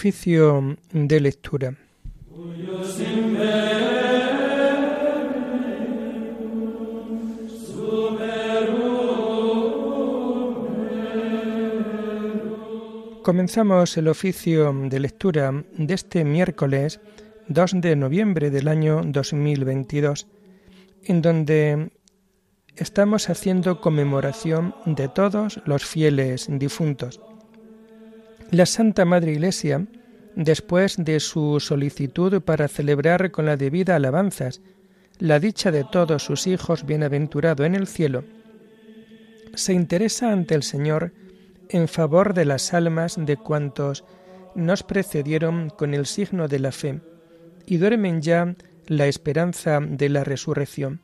Oficio de lectura. Comenzamos el oficio de lectura de este miércoles 2 de noviembre del año 2022, en donde estamos haciendo conmemoración de todos los fieles difuntos. La Santa Madre Iglesia, después de su solicitud para celebrar con la debida alabanzas la dicha de todos sus hijos bienaventurado en el cielo, se interesa ante el Señor en favor de las almas de cuantos nos precedieron con el signo de la fe y duermen ya la esperanza de la resurrección.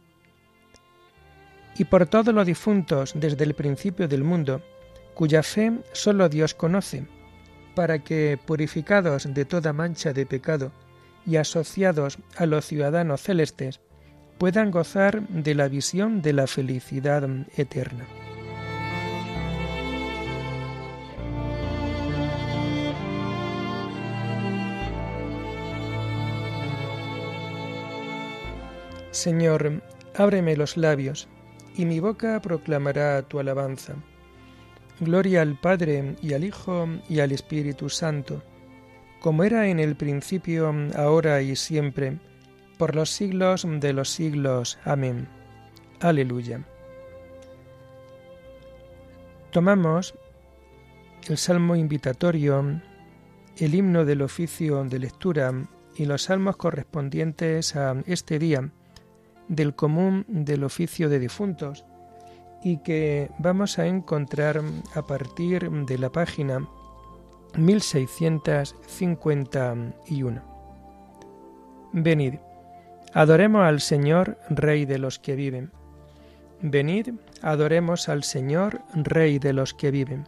Y por todos los difuntos desde el principio del mundo, cuya fe sólo Dios conoce, para que, purificados de toda mancha de pecado y asociados a los ciudadanos celestes, puedan gozar de la visión de la felicidad eterna. Señor, ábreme los labios, y mi boca proclamará tu alabanza. Gloria al Padre y al Hijo y al Espíritu Santo, como era en el principio, ahora y siempre, por los siglos de los siglos. Amén. Aleluya. Tomamos el salmo invitatorio, el himno del oficio de lectura y los salmos correspondientes a este día del común del oficio de difuntos y que vamos a encontrar a partir de la página 1651. Venid, adoremos al Señor, Rey de los que viven. Venid, adoremos al Señor, Rey de los que viven.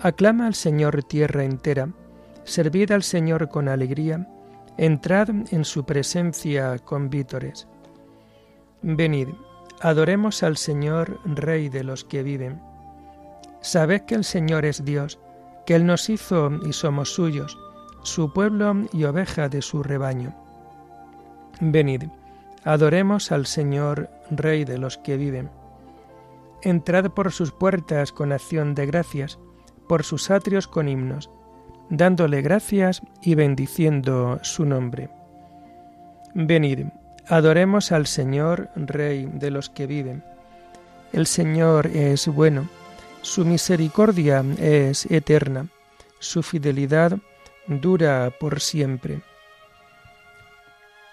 Aclama al Señor tierra entera, servid al Señor con alegría, entrad en su presencia con vítores. Venid, Adoremos al Señor, Rey de los que viven. Sabed que el Señor es Dios, que Él nos hizo y somos suyos, su pueblo y oveja de su rebaño. Venid, adoremos al Señor, Rey de los que viven. Entrad por sus puertas con acción de gracias, por sus atrios con himnos, dándole gracias y bendiciendo su nombre. Venid, Adoremos al Señor, Rey de los que viven. El Señor es bueno, su misericordia es eterna, su fidelidad dura por siempre.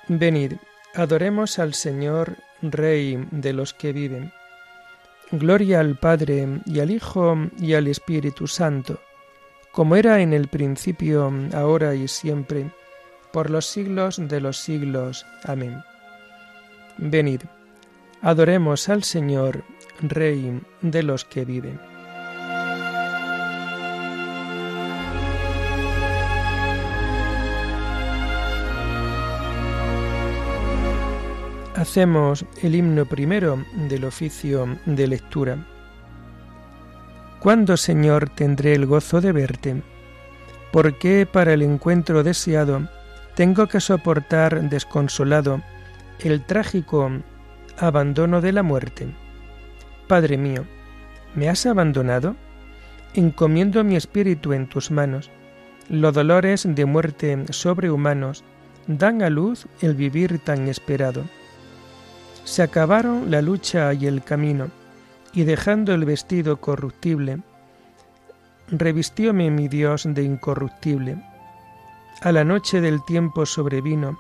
Venid, adoremos al Señor, Rey de los que viven. Gloria al Padre y al Hijo y al Espíritu Santo, como era en el principio, ahora y siempre, por los siglos de los siglos. Amén. Venid, adoremos al Señor, Rey de los que viven. Hacemos el himno primero del oficio de lectura. ¿Cuándo, Señor, tendré el gozo de verte? ¿Por qué para el encuentro deseado tengo que soportar desconsolado el trágico abandono de la muerte. Padre mío, ¿me has abandonado? Encomiendo mi espíritu en tus manos. Los dolores de muerte sobrehumanos dan a luz el vivir tan esperado. Se acabaron la lucha y el camino, y dejando el vestido corruptible, revistióme mi Dios de incorruptible. A la noche del tiempo sobrevino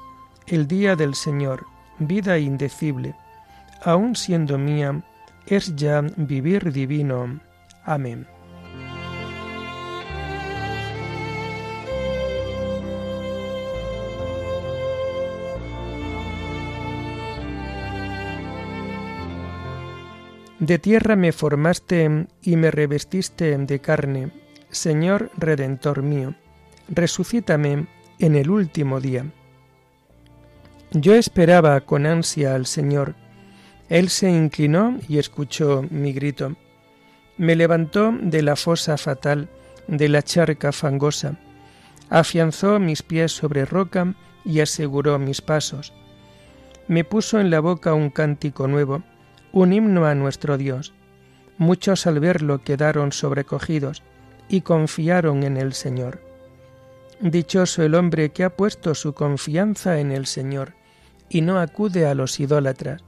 el día del Señor, vida indecible, aun siendo mía, es ya vivir divino. Amén. De tierra me formaste y me revestiste de carne, Señor Redentor mío, resucítame en el último día. Yo esperaba con ansia al Señor. Él se inclinó y escuchó mi grito. Me levantó de la fosa fatal, de la charca fangosa. afianzó mis pies sobre roca y aseguró mis pasos. Me puso en la boca un cántico nuevo, un himno a nuestro Dios. Muchos al verlo quedaron sobrecogidos y confiaron en el Señor. Dichoso el hombre que ha puesto su confianza en el Señor y no acude a los idólatras,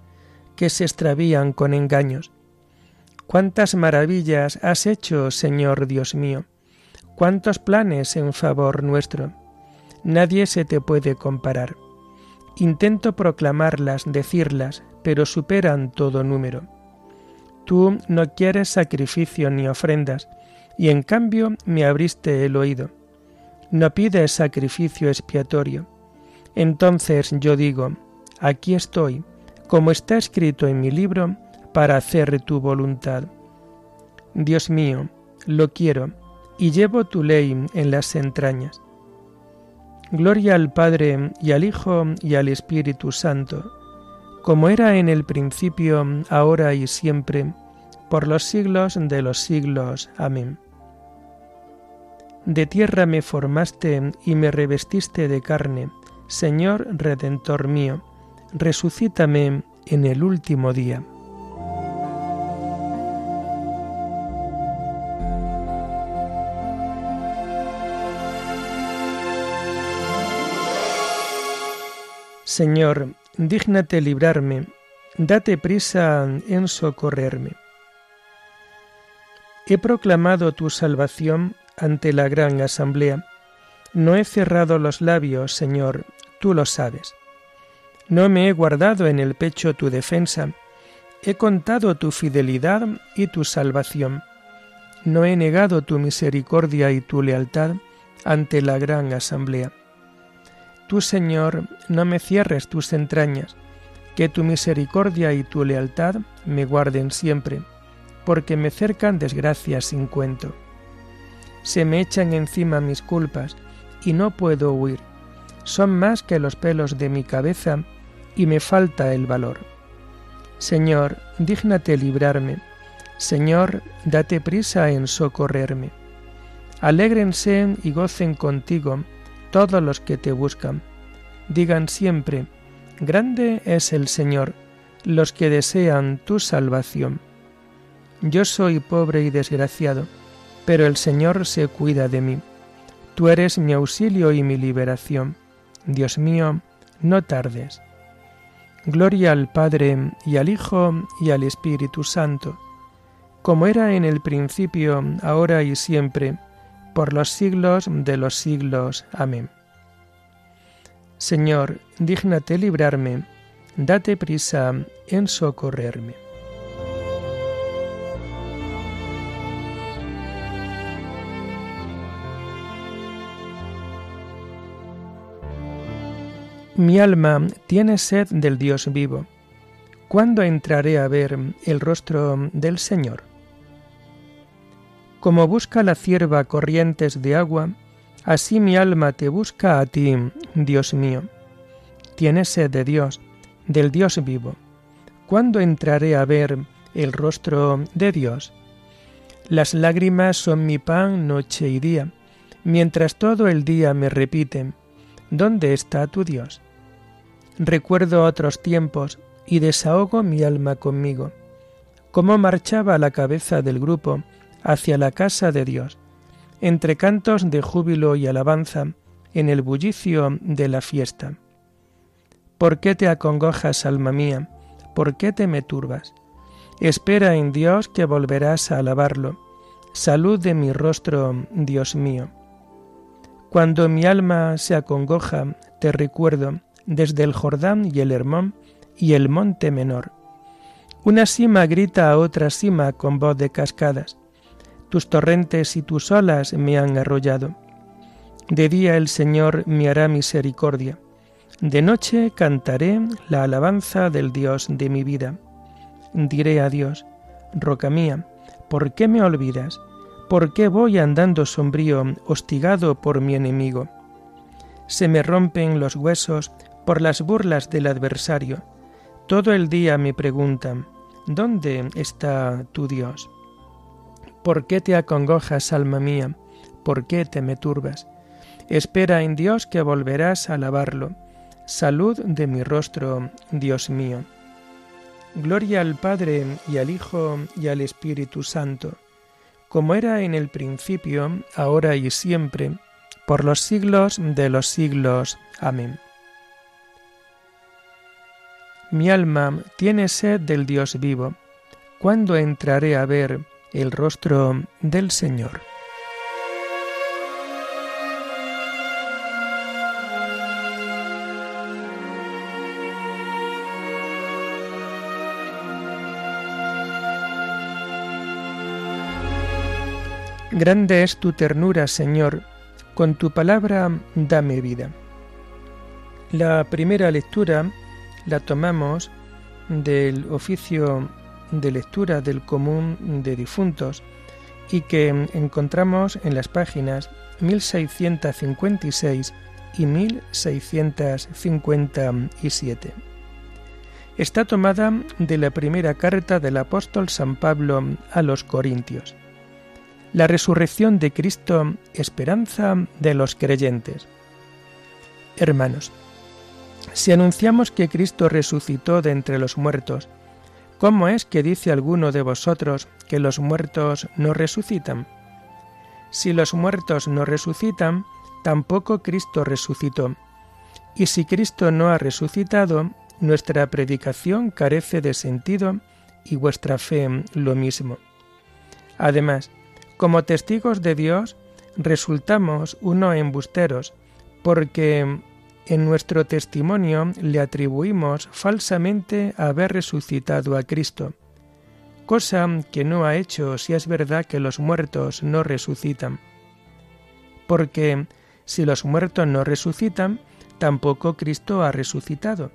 que se extravían con engaños. Cuántas maravillas has hecho, Señor Dios mío, cuántos planes en favor nuestro. Nadie se te puede comparar. Intento proclamarlas, decirlas, pero superan todo número. Tú no quieres sacrificio ni ofrendas, y en cambio me abriste el oído. No pides sacrificio expiatorio. Entonces yo digo, aquí estoy, como está escrito en mi libro, para hacer tu voluntad. Dios mío, lo quiero, y llevo tu ley en las entrañas. Gloria al Padre y al Hijo y al Espíritu Santo, como era en el principio, ahora y siempre, por los siglos de los siglos. Amén. De tierra me formaste y me revestiste de carne, Señor Redentor mío, resucítame en el último día. Señor, dígnate librarme, date prisa en socorrerme. He proclamado tu salvación ante la gran asamblea. No he cerrado los labios, Señor, tú lo sabes. No me he guardado en el pecho tu defensa, he contado tu fidelidad y tu salvación. No he negado tu misericordia y tu lealtad ante la gran asamblea. Tú, Señor, no me cierres tus entrañas, que tu misericordia y tu lealtad me guarden siempre, porque me cercan desgracias sin cuento. Se me echan encima mis culpas, y no puedo huir. Son más que los pelos de mi cabeza, y me falta el valor. Señor, dígnate librarme. Señor, date prisa en socorrerme. Alégrense y gocen contigo todos los que te buscan. Digan siempre, Grande es el Señor, los que desean tu salvación. Yo soy pobre y desgraciado, pero el Señor se cuida de mí. Tú eres mi auxilio y mi liberación. Dios mío, no tardes. Gloria al Padre y al Hijo y al Espíritu Santo, como era en el principio, ahora y siempre, por los siglos de los siglos. Amén. Señor, dígnate librarme, date prisa en socorrerme. Mi alma tiene sed del Dios vivo. ¿Cuándo entraré a ver el rostro del Señor? Como busca la cierva corrientes de agua, así mi alma te busca a ti, Dios mío. Tienes sed de Dios, del Dios vivo. ¿Cuándo entraré a ver el rostro de Dios? Las lágrimas son mi pan noche y día, mientras todo el día me repiten, ¿dónde está tu Dios? Recuerdo otros tiempos y desahogo mi alma conmigo, cómo marchaba la cabeza del grupo hacia la casa de Dios, entre cantos de júbilo y alabanza, en el bullicio de la fiesta. ¿Por qué te acongojas, alma mía? ¿Por qué te me turbas? Espera en Dios que volverás a alabarlo. Salud de mi rostro, Dios mío. Cuando mi alma se acongoja, te recuerdo desde el Jordán y el Hermón y el monte menor. Una cima grita a otra cima con voz de cascadas tus torrentes y tus olas me han arrollado. De día el Señor me hará misericordia, de noche cantaré la alabanza del Dios de mi vida. Diré a Dios, Roca mía, ¿por qué me olvidas? ¿Por qué voy andando sombrío, hostigado por mi enemigo? Se me rompen los huesos por las burlas del adversario. Todo el día me preguntan, ¿dónde está tu Dios? ¿Por qué te acongojas, alma mía? ¿Por qué te me turbas? Espera en Dios que volverás a alabarlo. Salud de mi rostro, Dios mío. Gloria al Padre y al Hijo y al Espíritu Santo, como era en el principio, ahora y siempre, por los siglos de los siglos. Amén. Mi alma tiene sed del Dios vivo. ¿Cuándo entraré a ver el rostro del Señor? Grande es tu ternura, Señor, con tu palabra dame vida. La primera lectura la tomamos del oficio de lectura del común de difuntos y que encontramos en las páginas 1656 y 1657. Está tomada de la primera carta del apóstol San Pablo a los Corintios la resurrección de Cristo, esperanza de los creyentes. Hermanos, si anunciamos que Cristo resucitó de entre los muertos, ¿cómo es que dice alguno de vosotros que los muertos no resucitan? Si los muertos no resucitan, tampoco Cristo resucitó. Y si Cristo no ha resucitado, nuestra predicación carece de sentido y vuestra fe lo mismo. Además, como testigos de Dios resultamos uno embusteros, porque en nuestro testimonio le atribuimos falsamente haber resucitado a Cristo, cosa que no ha hecho si es verdad que los muertos no resucitan. Porque si los muertos no resucitan, tampoco Cristo ha resucitado.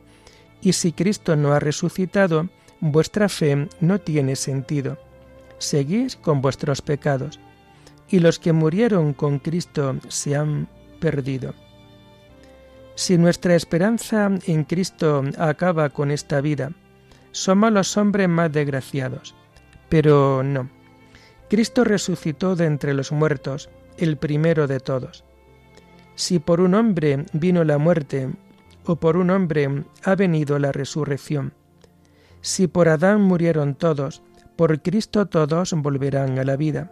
Y si Cristo no ha resucitado, vuestra fe no tiene sentido seguís con vuestros pecados, y los que murieron con Cristo se han perdido. Si nuestra esperanza en Cristo acaba con esta vida, somos los hombres más desgraciados. Pero no. Cristo resucitó de entre los muertos, el primero de todos. Si por un hombre vino la muerte, o por un hombre ha venido la resurrección, si por Adán murieron todos, por Cristo todos volverán a la vida,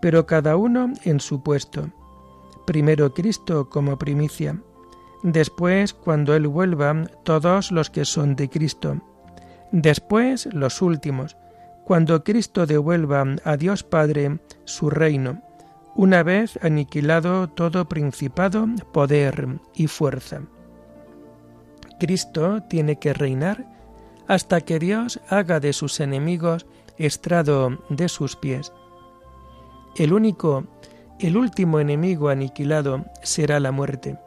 pero cada uno en su puesto. Primero Cristo como primicia, después cuando Él vuelva todos los que son de Cristo, después los últimos, cuando Cristo devuelva a Dios Padre su reino, una vez aniquilado todo principado, poder y fuerza. Cristo tiene que reinar hasta que Dios haga de sus enemigos estrado de sus pies. El único, el último enemigo aniquilado será la muerte,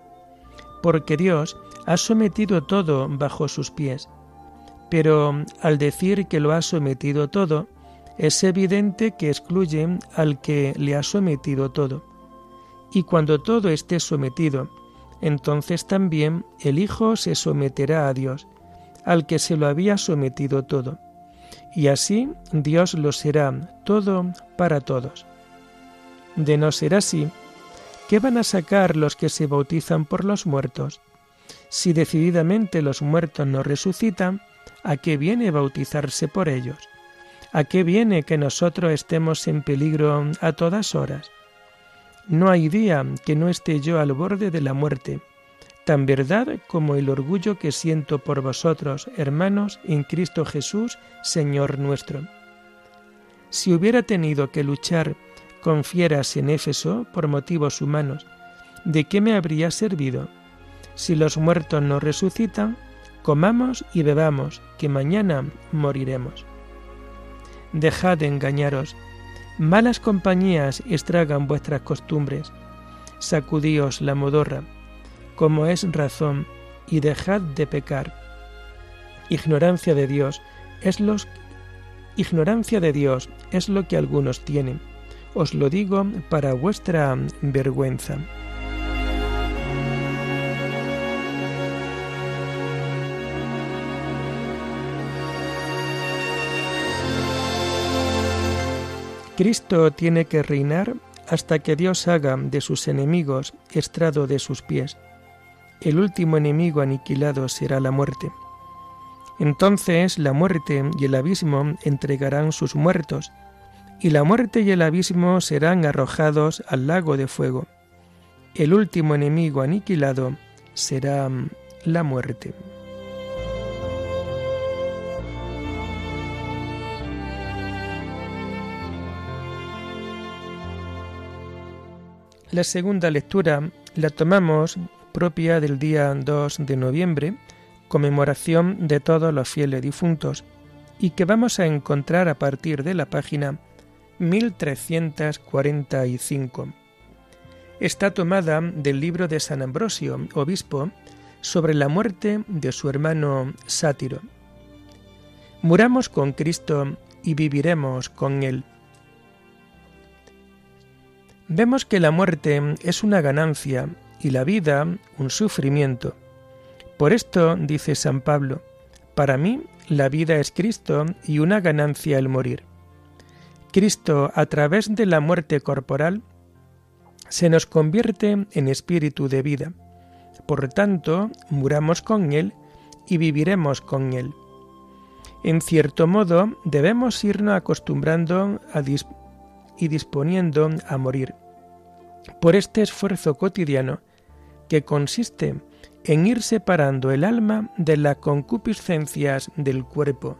porque Dios ha sometido todo bajo sus pies. Pero al decir que lo ha sometido todo, es evidente que excluye al que le ha sometido todo. Y cuando todo esté sometido, entonces también el Hijo se someterá a Dios, al que se lo había sometido todo y así Dios lo será todo para todos. De no ser así, ¿qué van a sacar los que se bautizan por los muertos? Si decididamente los muertos no resucitan, ¿a qué viene bautizarse por ellos? ¿A qué viene que nosotros estemos en peligro a todas horas? No hay día que no esté yo al borde de la muerte, tan verdad como el orgullo que siento por vosotros, hermanos, en Cristo Jesús, Señor nuestro. Si hubiera tenido que luchar con fieras en Éfeso por motivos humanos, ¿de qué me habría servido? Si los muertos no resucitan, comamos y bebamos, que mañana moriremos. Dejad de engañaros, malas compañías estragan vuestras costumbres, sacudíos la modorra, como es razón, y dejad de pecar. Ignorancia de Dios es los ignorancia de Dios es lo que algunos tienen. Os lo digo para vuestra vergüenza. Cristo tiene que reinar hasta que Dios haga de sus enemigos estrado de sus pies. El último enemigo aniquilado será la muerte. Entonces la muerte y el abismo entregarán sus muertos, y la muerte y el abismo serán arrojados al lago de fuego. El último enemigo aniquilado será la muerte. La segunda lectura la tomamos propia del día 2 de noviembre, conmemoración de todos los fieles difuntos, y que vamos a encontrar a partir de la página 1345. Está tomada del libro de San Ambrosio, obispo, sobre la muerte de su hermano Sátiro. Muramos con Cristo y viviremos con Él. Vemos que la muerte es una ganancia y la vida un sufrimiento. Por esto, dice San Pablo, para mí la vida es Cristo y una ganancia el morir. Cristo, a través de la muerte corporal, se nos convierte en espíritu de vida. Por tanto, muramos con Él y viviremos con Él. En cierto modo, debemos irnos acostumbrando a, y disponiendo a morir. Por este esfuerzo cotidiano que consiste en ir separando el alma de las concupiscencias del cuerpo,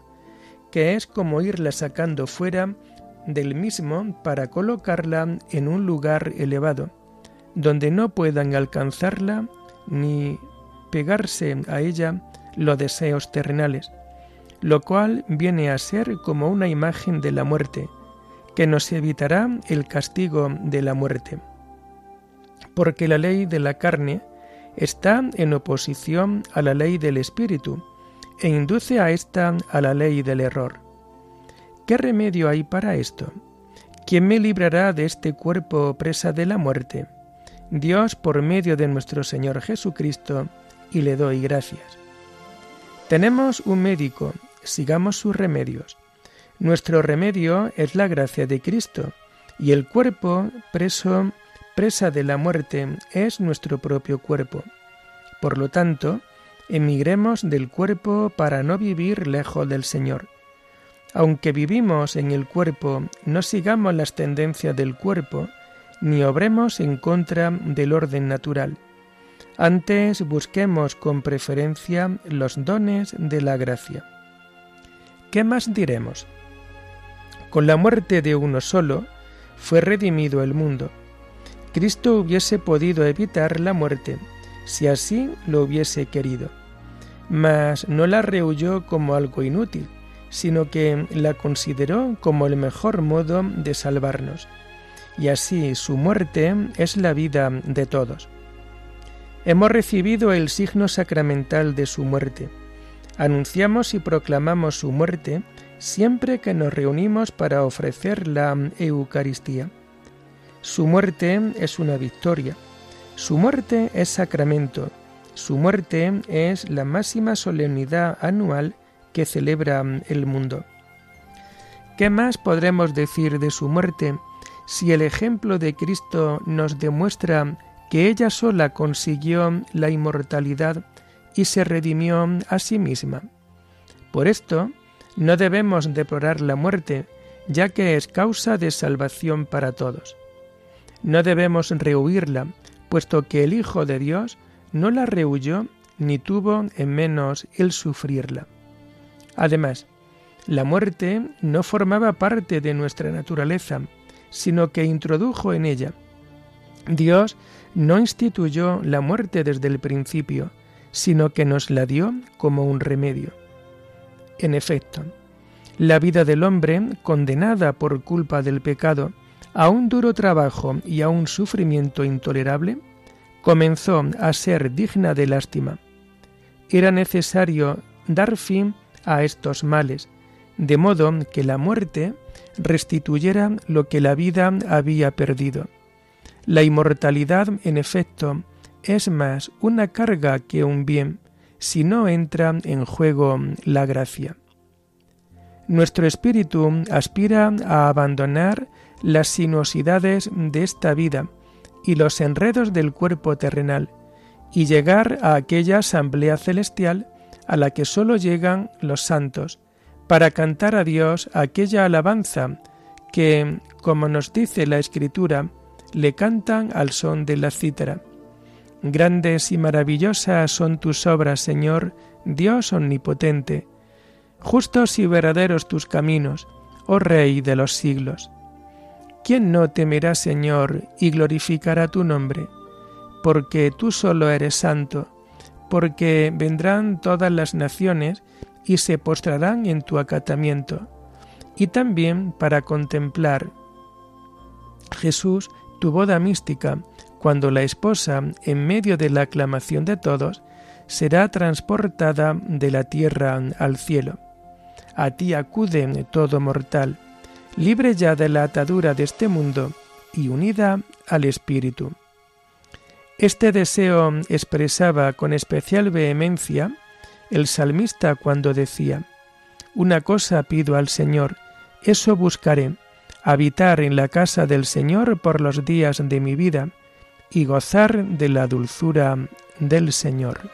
que es como irla sacando fuera del mismo para colocarla en un lugar elevado, donde no puedan alcanzarla ni pegarse a ella los deseos terrenales, lo cual viene a ser como una imagen de la muerte, que nos evitará el castigo de la muerte. Porque la ley de la carne está en oposición a la ley del espíritu e induce a ésta a la ley del error. ¿Qué remedio hay para esto? ¿Quién me librará de este cuerpo presa de la muerte? Dios por medio de nuestro Señor Jesucristo, y le doy gracias. Tenemos un médico, sigamos sus remedios. Nuestro remedio es la gracia de Cristo, y el cuerpo preso, presa de la muerte, es nuestro propio cuerpo. Por lo tanto, emigremos del cuerpo para no vivir lejos del Señor. Aunque vivimos en el cuerpo, no sigamos las tendencias del cuerpo, ni obremos en contra del orden natural. Antes busquemos con preferencia los dones de la gracia. ¿Qué más diremos? Con la muerte de uno solo fue redimido el mundo. Cristo hubiese podido evitar la muerte, si así lo hubiese querido, mas no la rehuyó como algo inútil, sino que la consideró como el mejor modo de salvarnos, y así su muerte es la vida de todos. Hemos recibido el signo sacramental de su muerte. Anunciamos y proclamamos su muerte siempre que nos reunimos para ofrecer la Eucaristía. Su muerte es una victoria. Su muerte es sacramento. Su muerte es la máxima solemnidad anual que celebra el mundo. ¿Qué más podremos decir de su muerte si el ejemplo de Cristo nos demuestra que ella sola consiguió la inmortalidad y se redimió a sí misma? Por esto, no debemos deplorar la muerte, ya que es causa de salvación para todos. No debemos rehuirla, puesto que el Hijo de Dios no la rehuyó ni tuvo en menos el sufrirla. Además, la muerte no formaba parte de nuestra naturaleza, sino que introdujo en ella. Dios no instituyó la muerte desde el principio, sino que nos la dio como un remedio. En efecto, la vida del hombre, condenada por culpa del pecado a un duro trabajo y a un sufrimiento intolerable, comenzó a ser digna de lástima. Era necesario dar fin a estos males, de modo que la muerte restituyera lo que la vida había perdido. La inmortalidad, en efecto, es más una carga que un bien, si no entra en juego la gracia. Nuestro espíritu aspira a abandonar las sinuosidades de esta vida y los enredos del cuerpo terrenal, y llegar a aquella asamblea celestial a la que sólo llegan los santos, para cantar a Dios aquella alabanza que, como nos dice la Escritura, le cantan al son de la cítara. Grandes y maravillosas son tus obras, Señor, Dios omnipotente. Justos y verdaderos tus caminos, oh Rey de los siglos. ¿Quién no temerá, Señor, y glorificará tu nombre? Porque tú solo eres santo, porque vendrán todas las naciones y se postrarán en tu acatamiento, y también para contemplar Jesús tu boda mística, cuando la esposa, en medio de la aclamación de todos, será transportada de la tierra al cielo. A ti acude todo mortal, libre ya de la atadura de este mundo y unida al Espíritu. Este deseo expresaba con especial vehemencia el salmista cuando decía, Una cosa pido al Señor, eso buscaré, habitar en la casa del Señor por los días de mi vida y gozar de la dulzura del Señor.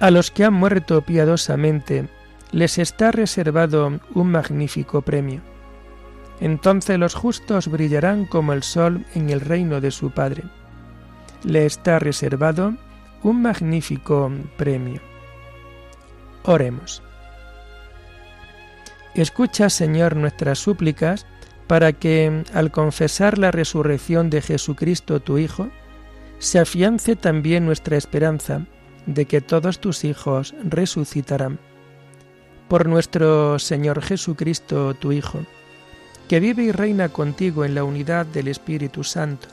A los que han muerto piadosamente les está reservado un magnífico premio. Entonces los justos brillarán como el sol en el reino de su Padre. Le está reservado un magnífico premio. Oremos. Escucha, Señor, nuestras súplicas para que, al confesar la resurrección de Jesucristo, tu Hijo, se afiance también nuestra esperanza de que todos tus hijos resucitarán. Por nuestro Señor Jesucristo, tu Hijo, que vive y reina contigo en la unidad del Espíritu Santo,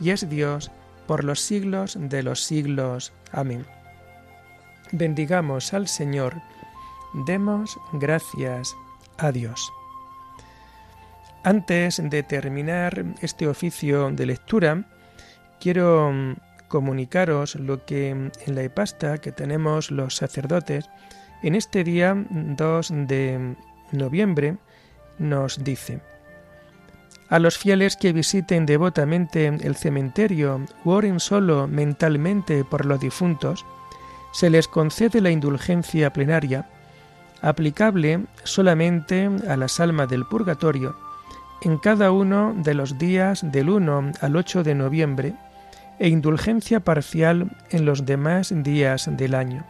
y es Dios por los siglos de los siglos. Amén. Bendigamos al Señor, demos gracias a Dios. Antes de terminar este oficio de lectura, quiero comunicaros lo que en la epasta que tenemos los sacerdotes en este día 2 de noviembre nos dice, a los fieles que visiten devotamente el cementerio u oren solo mentalmente por los difuntos, se les concede la indulgencia plenaria, aplicable solamente a las almas del purgatorio, en cada uno de los días del 1 al 8 de noviembre, e indulgencia parcial en los demás días del año.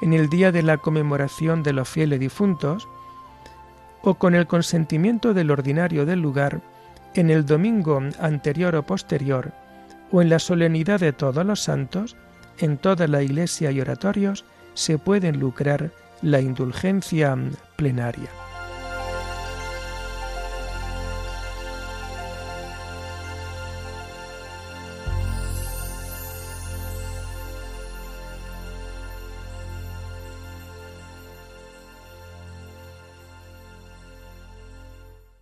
En el día de la conmemoración de los fieles difuntos, o con el consentimiento del ordinario del lugar, en el domingo anterior o posterior, o en la solemnidad de todos los santos, en toda la iglesia y oratorios se pueden lucrar la indulgencia plenaria.